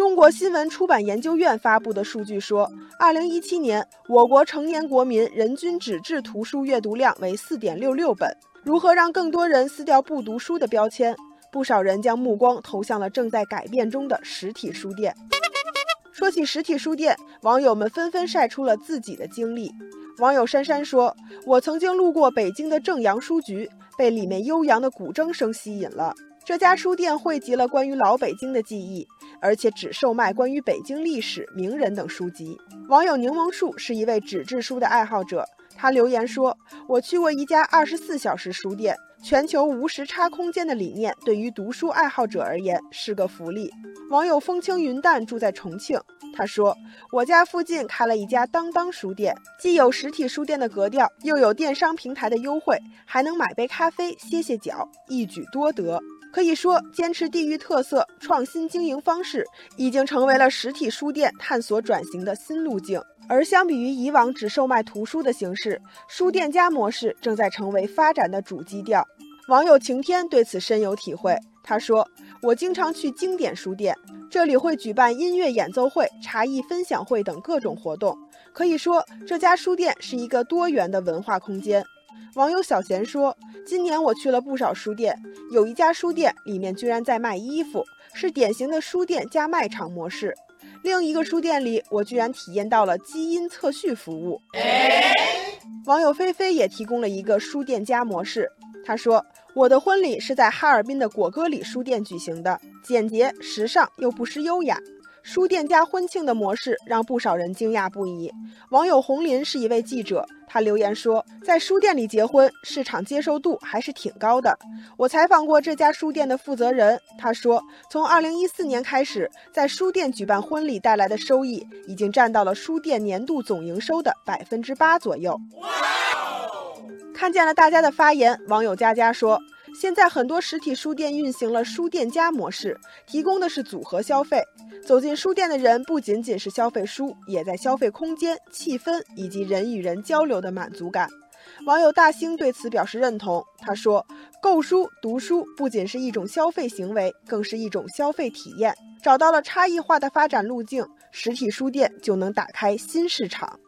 中国新闻出版研究院发布的数据说，二零一七年我国成年国民人均纸质图书阅读量为四点六六本。如何让更多人撕掉不读书的标签？不少人将目光投向了正在改变中的实体书店。说起实体书店，网友们纷纷晒出了自己的经历。网友珊珊说：“我曾经路过北京的正阳书局，被里面悠扬的古筝声吸引了。这家书店汇集了关于老北京的记忆，而且只售卖关于北京历史、名人等书籍。”网友柠檬树是一位纸质书的爱好者，他留言说：“我去过一家二十四小时书店。”全球无时差空间的理念对于读书爱好者而言是个福利。网友风轻云淡住在重庆，他说：“我家附近开了一家当当书店，既有实体书店的格调，又有电商平台的优惠，还能买杯咖啡歇歇脚，一举多得。可以说，坚持地域特色、创新经营方式，已经成为了实体书店探索转型的新路径。”而相比于以往只售卖图书的形式，书店加模式正在成为发展的主基调。网友晴天对此深有体会，他说：“我经常去经典书店，这里会举办音乐演奏会、茶艺分享会等各种活动，可以说这家书店是一个多元的文化空间。”网友小贤说：“今年我去了不少书店，有一家书店里面居然在卖衣服，是典型的书店加卖场模式。”另一个书店里，我居然体验到了基因测序服务。网友菲菲也提供了一个书店加模式。她说：“我的婚礼是在哈尔滨的果戈里书店举行的，简洁、时尚又不失优雅。”书店加婚庆的模式让不少人惊讶不已。网友红林是一位记者，他留言说，在书店里结婚，市场接受度还是挺高的。我采访过这家书店的负责人，他说，从2014年开始，在书店举办婚礼带来的收益，已经占到了书店年度总营收的百分之八左右。看见了大家的发言，网友佳佳说。现在很多实体书店运行了书店加模式，提供的是组合消费。走进书店的人不仅仅是消费书，也在消费空间、气氛以及人与人交流的满足感。网友大兴对此表示认同，他说：“购书、读书不仅是一种消费行为，更是一种消费体验。找到了差异化的发展路径，实体书店就能打开新市场。”